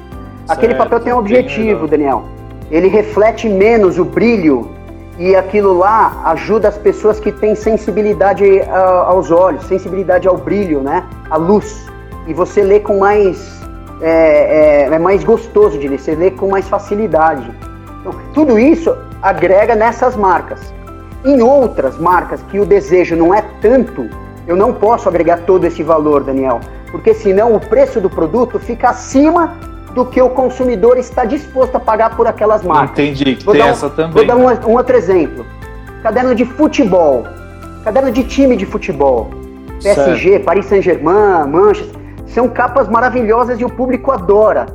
Certo, aquele papel tem um objetivo, Daniel ele reflete menos o brilho e aquilo lá ajuda as pessoas que têm sensibilidade ah, aos olhos, sensibilidade ao brilho, né? A luz. E você lê com mais. É, é, é mais gostoso de ler, você lê com mais facilidade. Então, tudo isso agrega nessas marcas. Em outras marcas que o desejo não é tanto, eu não posso agregar todo esse valor, Daniel, porque senão o preço do produto fica acima do que o consumidor está disposto a pagar por aquelas marcas. Entendi, que vou tem um, essa também. Vou dar um, um, outro exemplo. Caderno de futebol. Caderno de time de futebol. PSG, certo. Paris Saint-Germain, Manchester. São capas maravilhosas e o público adora.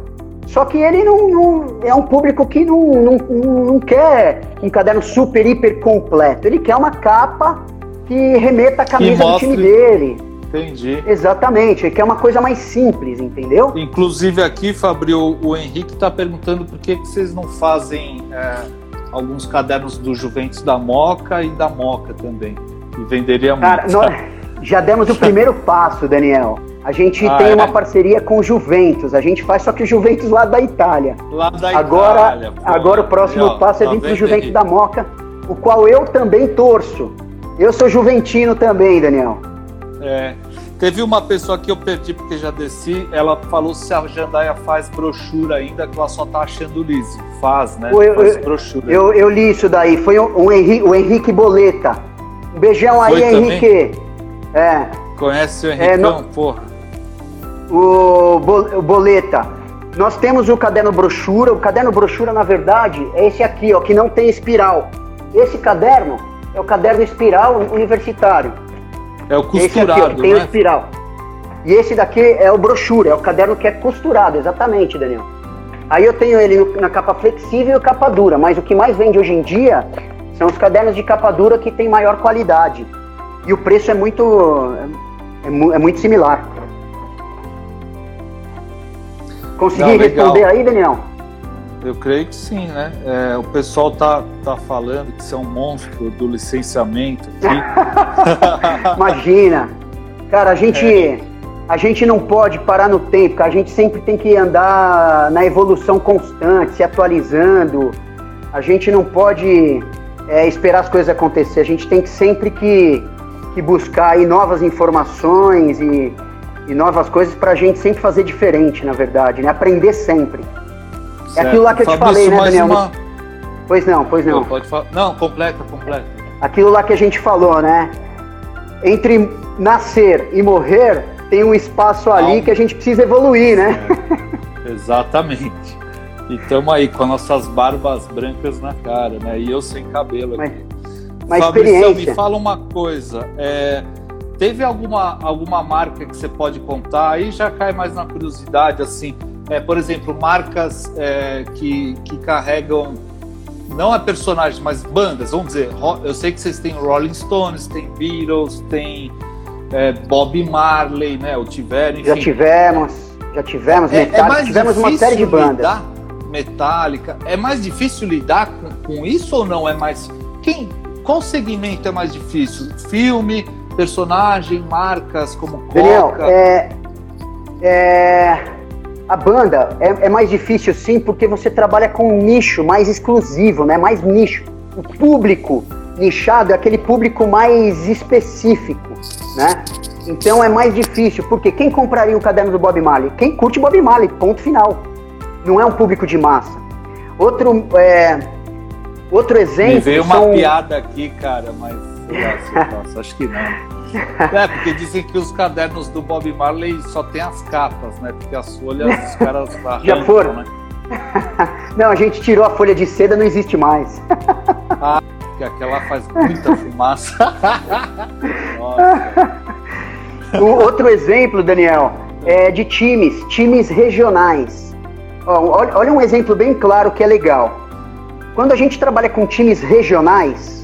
Só que ele não, não é um público que não, não, não quer um caderno super, hiper completo. Ele quer uma capa que remeta a camisa do time dele. Entendi. Exatamente, ele quer uma coisa mais simples, entendeu? Inclusive aqui, Fabio, o Henrique está perguntando por que, que vocês não fazem é, alguns cadernos do Juventus da Moca e da Moca também. E venderia Cara, muito. Nós já demos o primeiro passo, Daniel. A gente ah, tem é? uma parceria com o Juventus. A gente faz só que o Juventus lá da Itália. Lá da agora, Itália. Pô. Agora o próximo passo é vir tá para o Juventus da Moca, o qual eu também torço. Eu sou juventino também, Daniel. É. Teve uma pessoa que eu perdi porque já desci. Ela falou se a Jandaia faz brochura ainda, que ela só tá achando liso. Faz, né? Eu, faz eu, brochura. Eu, eu, li isso daí. Foi o, o, Henrique, o Henrique Boleta. Um beijão aí, Henrique. É. Conhece o Henrique? É, no... porra o, Boleta, nós temos o caderno brochura. O caderno brochura, na verdade, é esse aqui, ó, que não tem espiral. Esse caderno é o caderno espiral universitário. É o costurado, esse aqui, ó, tem né? o espiral. E esse daqui é o brochura, é o caderno que é costurado, exatamente, Daniel. Aí eu tenho ele na capa flexível e capa dura, mas o que mais vende hoje em dia são os cadernos de capa dura que tem maior qualidade. E o preço é muito, é, é muito similar. Consegui responder aí, Daniel? Eu creio que sim, né? É, o pessoal tá, tá falando que você é um monstro do licenciamento Imagina! Cara, a gente, é. a gente não pode parar no tempo, a gente sempre tem que andar na evolução constante, se atualizando. A gente não pode é, esperar as coisas acontecer, a gente tem que sempre que, que buscar aí novas informações e e novas coisas para a gente sempre fazer diferente, na verdade, né? Aprender sempre. Certo. É aquilo lá que eu Fabrício, te falei, né, Daniel? Uma... Pois não, pois não. Não, completa, completa. Aquilo lá que a gente falou, né? Entre nascer e morrer, tem um espaço ali que a gente precisa evoluir, né? É. Exatamente. E estamos aí com nossas barbas brancas na cara, né? E eu sem cabelo aqui. Mas, mas Fabrício, me fala uma coisa. É, Teve alguma, alguma marca que você pode contar? Aí já cai mais na curiosidade, assim. É, por exemplo, marcas é, que, que carregam não é personagens, mas bandas, vamos dizer. Eu sei que vocês têm Rolling Stones, tem Beatles, tem é, Bob Marley, né? Ou tiveram, enfim. Já tivemos, já tivemos é, é Metallica, é tivemos uma série de bandas. Lidar, Metallica. É mais difícil lidar com, com isso ou não? É mais. Quem, qual segmento é mais difícil? Filme, personagem, marcas como Coca? Daniel, é, é, a banda é, é, mais difícil sim porque você trabalha com um nicho mais exclusivo, né? mais nicho. O público nichado é aquele público mais específico, né? Então é mais difícil, porque quem compraria o caderno do Bob Marley? Quem curte Bob Marley, ponto final. Não é um público de massa. Outro, é, outro exemplo. Me veio uma são... piada aqui, cara, mas nossa, acho que não. É, porque dizem que os cadernos do Bob Marley só tem as capas, né? Porque as folhas os caras arrancam, Já foram. Né? Não, a gente tirou a folha de seda, não existe mais. Ah, porque aquela faz muita fumaça. Nossa. O outro exemplo, Daniel, é de times, times regionais. Olha, olha um exemplo bem claro que é legal. Quando a gente trabalha com times regionais,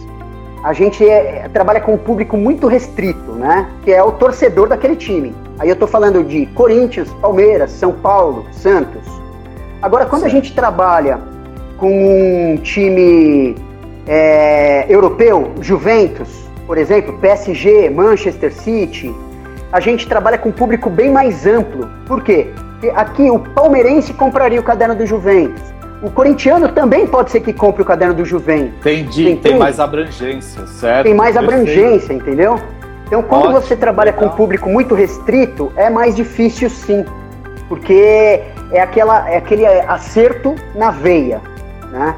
a gente é, trabalha com um público muito restrito, né? Que é o torcedor daquele time. Aí eu estou falando de Corinthians, Palmeiras, São Paulo, Santos. Agora, quando certo. a gente trabalha com um time é, europeu, Juventus, por exemplo, PSG, Manchester City, a gente trabalha com um público bem mais amplo. Por quê? Porque aqui o palmeirense compraria o caderno do Juventus o corintiano também pode ser que compre o caderno do Juventus. Entendi, tem mais abrangência, certo? Tem mais Perfeito. abrangência, entendeu? Então, quando Ótimo, você trabalha legal. com um público muito restrito, é mais difícil sim, porque é, aquela, é aquele acerto na veia, né?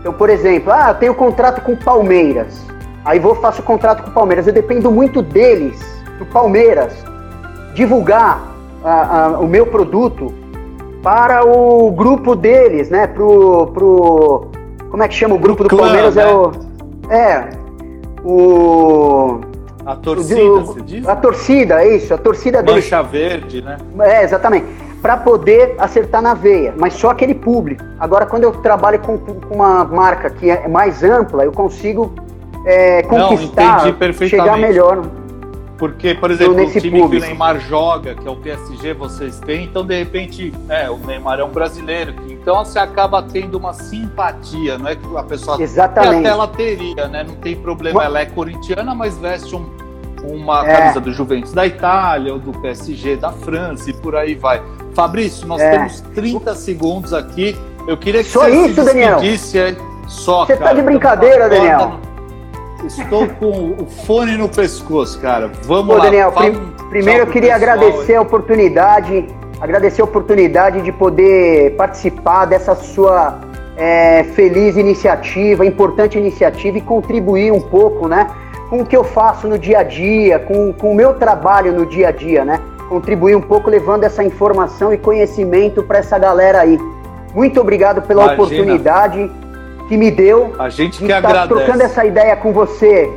Então, por exemplo, ah, eu tenho contrato com o Palmeiras, aí vou faço contrato com o Palmeiras, eu dependo muito deles, do Palmeiras, divulgar o meu produto para o grupo deles, né? Pro, pro como é que chama o grupo do clã, Palmeiras? É né? É o é o a torcida, o, diz? A torcida, é isso, a torcida deles. Mancha verde, né? É, exatamente. para poder acertar na veia, mas só aquele público. Agora, quando eu trabalho com, com uma marca que é mais ampla, eu consigo é, conquistar, Não, chegar melhor. Porque, por exemplo, o time público. que o Neymar joga, que é o PSG, vocês têm, então de repente, é, o Neymar é um brasileiro, então você acaba tendo uma simpatia, não é que a pessoa Exatamente. até ela teria, né? Não tem problema, ela é corintiana, mas veste um, uma é. camisa do Juventus da Itália, ou do PSG da França e por aí vai. Fabrício, nós é. temos 30 segundos aqui. Eu queria que só você isso, se despedisse Daniel. só. Você tá de brincadeira, Daniel. Estou com o fone no pescoço, cara. Vamos Ô, lá. Daniel, prim primeiro eu queria agradecer a oportunidade, agradecer a oportunidade de poder participar dessa sua é, feliz iniciativa, importante iniciativa e contribuir um pouco, né, com o que eu faço no dia a dia, com, com o meu trabalho no dia a dia, né? Contribuir um pouco levando essa informação e conhecimento para essa galera aí. Muito obrigado pela Imagina. oportunidade que me deu. A gente que tá agradece. trocando essa ideia com você.